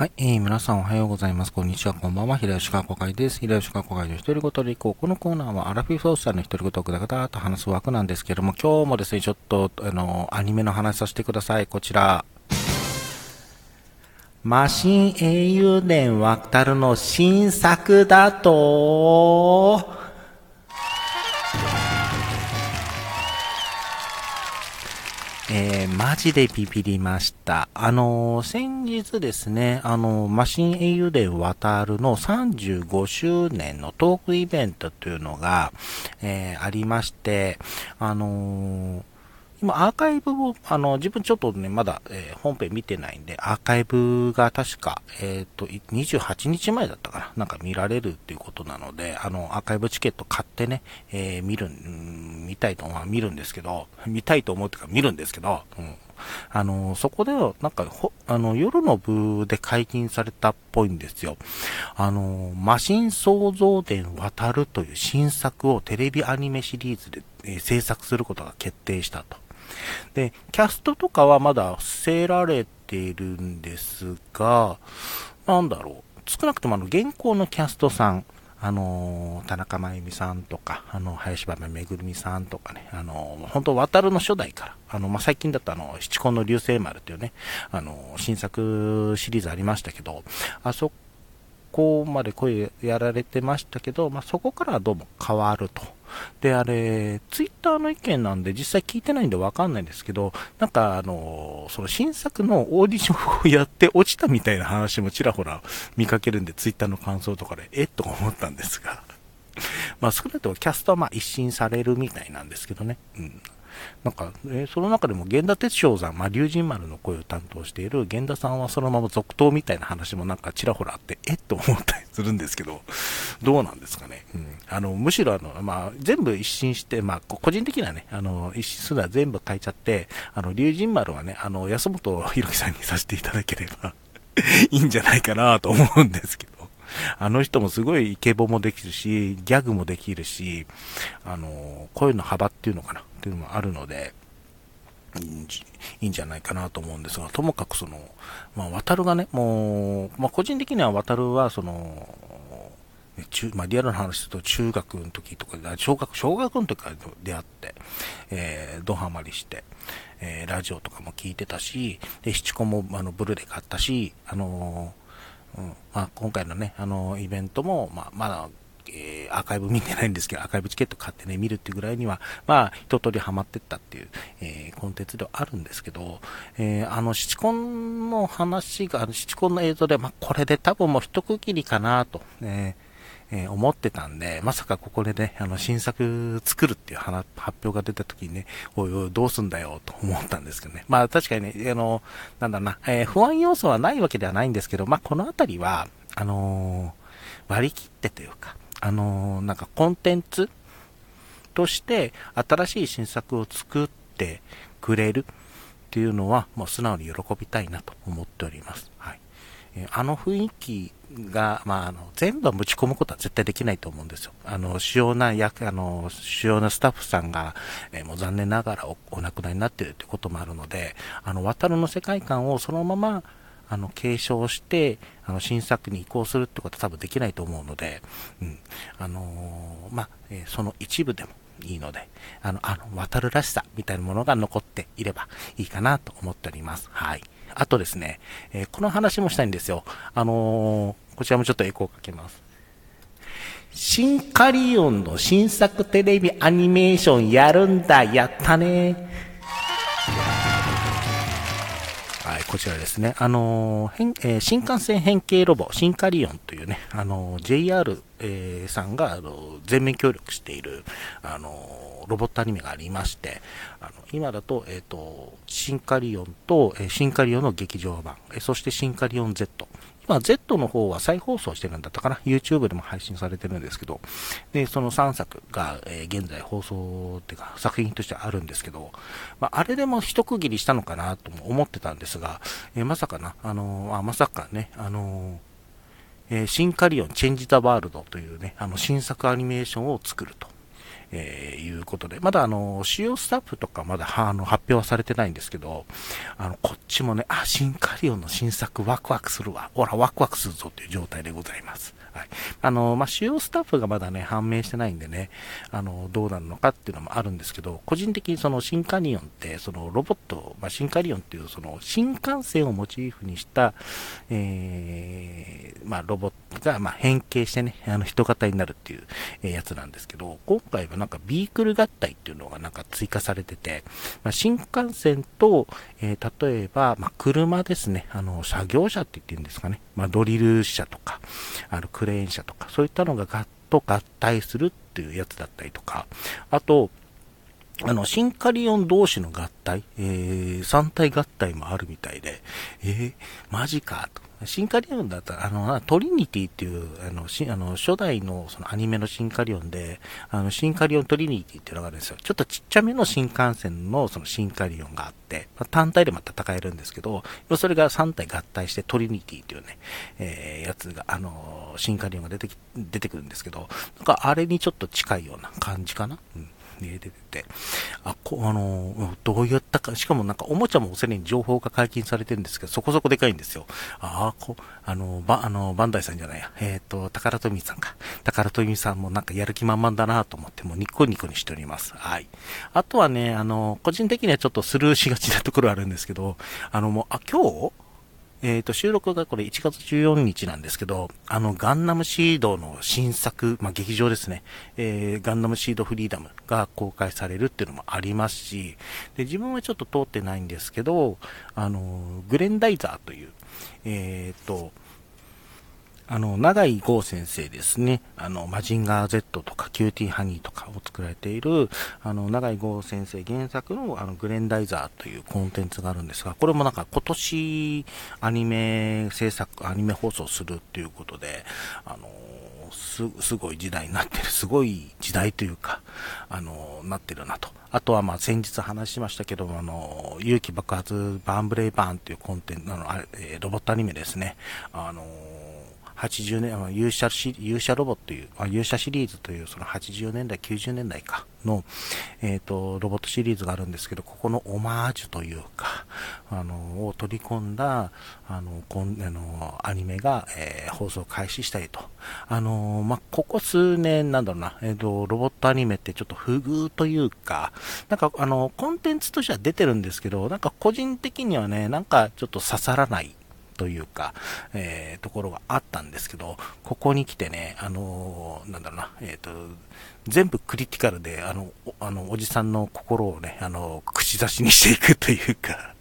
はい、えー、皆さんおはようございます。こんにちは、こんばんは。平吉川公会です。平吉川公会の一人ごとでいこう。このコーナーはアラフィフソースさんの一人ごとをぐだぐだと話す枠なんですけども、今日もですね、ちょっと、あの、アニメの話させてください。こちら。マシン英雄伝渡るの新作だと、えー、マジでビビりました。あのー、先日ですね、あのー、マシン英雄伝渡るの35周年のトークイベントというのが、えありまして、あの今、アーカイブを、あの、自分ちょっとね、まだ、えー、本編見てないんで、アーカイブが確か、えっ、ー、と、28日前だったかななんか見られるっていうことなので、あの、アーカイブチケット買ってね、えー、見る、見たいと思う、見るんですけど、見たいと思うっていうか見るんですけど、うん。あの、そこでは、なんか、ほ、あの、夜の部で解禁されたっぽいんですよ。あの、マシン創造伝渡るという新作をテレビアニメシリーズで、えー、制作することが決定したと。で、キャストとかはまだ伏せられているんですが、なんだろう。少なくともあの、現行のキャストさん、あの田中真由美さんとか、あの、林場めぐるみさんとかね、あの本当、渡るの初代から、あの、まあ、最近だったあの、七根の流星丸っていうね、あの新作シリーズありましたけど、あそこまで声やられてましたけど、まあ、そこからはどうも変わると。で、あれ、ツイッターの意見なんで実際聞いてないんでわかんないんですけど、なんかあの、その新作のオーディションをやって落ちたみたいな話もちらほら見かけるんで、ツイッターの感想とかで、えっ？と思ったんですが。まあ少なくともキャストはまあ一新されるみたいなんですけどね。うん。なんか、えー、その中でも源田哲章さん、まあ、龍神丸の声を担当している源田さんはそのまま続投みたいな話もなんかちらほらあって、えっ？と思ったりするんですけど、どうなんですかね？うん。あの、むしろあの、まあ、全部一新して、まあ、個人的にはね、あの、一新するのは全部変えちゃって、あの、龍神丸はね、あの、安本博樹さんにさせていただければ いいんじゃないかなと思うんですけど。あの人もすごいイケボもできるし、ギャグもできるし、あの、声の幅っていうのかな。っていうのもあるので、いいんじゃないかなと思うんですが、ともかくその、まあ、渡るがね、もう、まあ、個人的には渡るは、その、中、まあ、リアルな話すると中学の時とか、小学、小学の時から出会って、えー、ドハマりして、えー、ラジオとかも聞いてたし、で、七コも、あの、ブルーレイ買ったし、あの、うん、まあ、今回のね、あのイベントも、まあ、まだえー、アーカイブ見てないんですけど、アーカイブチケット買ってね、見るっていうぐらいには、まあ、一通りハマってったっていう、えー、コンテンツではあるんですけど、えー、あの、七コンの話が、あの、七コンの映像で、まあ、これで多分もう一区切りかなと、ええー、思ってたんで、まさかここでね、あの、新作作るっていう発表が出た時にね、おいおい、どうすんだよ、と思ったんですけどね。まあ、確かにね、あの、なんだな、えー、不安要素はないわけではないんですけど、まあ、このあたりは、あのー、割り切ってというか、あの、なんかコンテンツとして新しい新作を作ってくれるっていうのは、もう素直に喜びたいなと思っております。はい。あの雰囲気が、まあ、あの、全部は持ち込むことは絶対できないと思うんですよ。あの、主要な役、あの、主要なスタッフさんが、えー、もう残念ながらおお亡くなりになっているということもあるので、あの、渡るの世界観をそのまま、あの、継承して、あの、新作に移行するってことは多分できないと思うので、うん。あのー、まあ、えー、その一部でもいいので、あの、あの、渡るらしさみたいなものが残っていればいいかなと思っております。はい。あとですね、えー、この話もしたいんですよ。あのこちらもちょっとエコーかけます。シンカリオンの新作テレビアニメーションやるんだ、やったねこちらですね。あのーえー、新幹線変形ロボ、シンカリオンというね、あの、JR、えー、さんが、あの全面協力している、あのロボットアニメがありまして、あの今だと、えっ、と、シンカリオンと、えシンカリオンの劇場版、えそしてシンカリオン Z、まあ、Z の方は再放送してるんだったかな。YouTube でも配信されてるんですけど、で、その3作が、えー、現在放送っていうか作品としてあるんですけど、まあ、あれでも一区切りしたのかなとも思ってたんですが、えー、まさかな、あのー、あ、まさかね、あのえ、シンカリオンチェンジ・ザ・ワールドというね、あの新作アニメーションを作ると。えー、いうことで、まだあの、主要スタッフとかまだあの発表はされてないんですけど、あの、こっちもね、あ、新カリオンの新作ワクワクするわ。ほら、ワクワクするぞっていう状態でございます。はい。あの、まあ、主要スタッフがまだね、判明してないんでね、あの、どうなるのかっていうのもあるんですけど、個人的にその新カリオンって、そのロボット、まあ、新カリオンっていうその新幹線をモチーフにした、えー、まあ、ロボットが、ま変形してね、あの、人型になるっていう、えやつなんですけど、今回はなんかビークル合体っていうのがなんか追加されてて、まあ、新幹線と、えー、例えば、まあ、車ですね、あの、作業車って言ってるんですかね、まあ、ドリル車とか、あの、クレーン車とか、そういったのがガッと合体するっていうやつだったりとか、あと、あの、シンカリオン同士の合体、えー、3体合体もあるみたいで、えー、マジか、と。シンカリオンだったら、あの、トリニティっていう、あの、しあの初代のそのアニメのシンカリオンで、あの、シンカリオントリニティっていうのがあるんですよ。ちょっとちっちゃめの新幹線のそのシンカリオンがあって、まあ、単体でも戦えるんですけど、それが3体合体してトリニティっていうね、えー、やつが、あの、シンカリオンが出てき、出てくるんですけど、なんかあれにちょっと近いような感じかな？うんね、出てて、あ、こうあの、どういったか、しかもなんかおもちゃもすでに情報が解禁されてるんですけど、そこそこでかいんですよ。ああ、こ、あの、ば、あの、バンダイさんじゃないや、えっ、ー、と、宝富さんか。宝富さんもなんかやる気満々だなと思って、もうニコニコにしております。はい。あとはね、あの、個人的にはちょっとスルーしがちなところあるんですけど、あの、もう、あ、今日えっ、ー、と、収録がこれ1月14日なんですけど、あの、ガンダムシードの新作、まあ、劇場ですね、えー、ガンダムシードフリーダムが公開されるっていうのもありますし、で、自分はちょっと通ってないんですけど、あの、グレンダイザーという、えっ、ー、と、あの、永井豪先生ですね。あの、マジンガー Z とかキューティーハニーとかを作られている、あの、永井豪先生原作の、あの、グレンダイザーというコンテンツがあるんですが、これもなんか今年アニメ制作、アニメ放送するっていうことで、あの、す、すごい時代になってる。すごい時代というか、あの、なってるなと。あとは、ま、先日話しましたけども、あの、勇気爆発バーンブレイバーンっていうコンテンツ、あの、あれ、ロボットアニメですね。あの、80年、勇者し、勇者ロボという、勇者シリーズという、その80年代、90年代かの、えっ、ー、と、ロボットシリーズがあるんですけど、ここのオマージュというか、あの、を取り込んだ、あの、こんあのアニメが、えー、放送開始したりと。あの、まあ、ここ数年、なんだろうな、えっ、ー、と、ロボットアニメってちょっと不遇というか、なんか、あの、コンテンツとしては出てるんですけど、なんか個人的にはね、なんかちょっと刺さらないというか、えー、ところがあったんですけど、ここに来てね、あのー、なんだろうな、えっ、ー、と、全部クリティカルで、あの、あの、おじさんの心をね、あの、串刺しにしていくというか。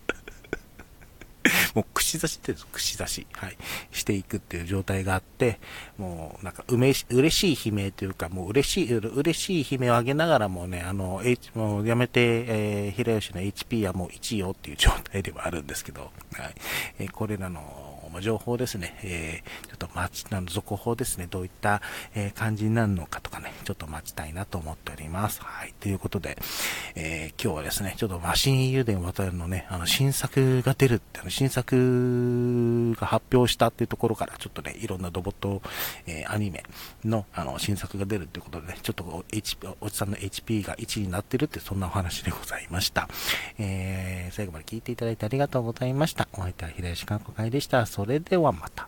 もう串刺しって串刺し、はい、していくっていう状態があって、もうなんかうめし、嬉しい悲鳴というか、もう嬉しい、嬉しい悲鳴を上げながらもね、あの、H、もうやめて、えー、平吉の HP はもう1位よっていう状態ではあるんですけど、はい、えー、これらの、情報ですね、えー、ちょっと待ち、あの続報ですね、どういった、えー、感じになるのかとかね、ちょっと待ちたいなと思っております。はい。ということで、えー、今日はですね、ちょっとマシン油田渡るのね、あの、新作が出るって、あの、新作が発表したっていうところから、ちょっとね、いろんなロボット、えー、アニメの、あの、新作が出るっていうことでね、ちょっと HP、おじさんの HP が1になってるって、そんなお話でございました。えー、最後まで聞いていただいてありがとうございました。お相手は平石観光会でした。それではまた。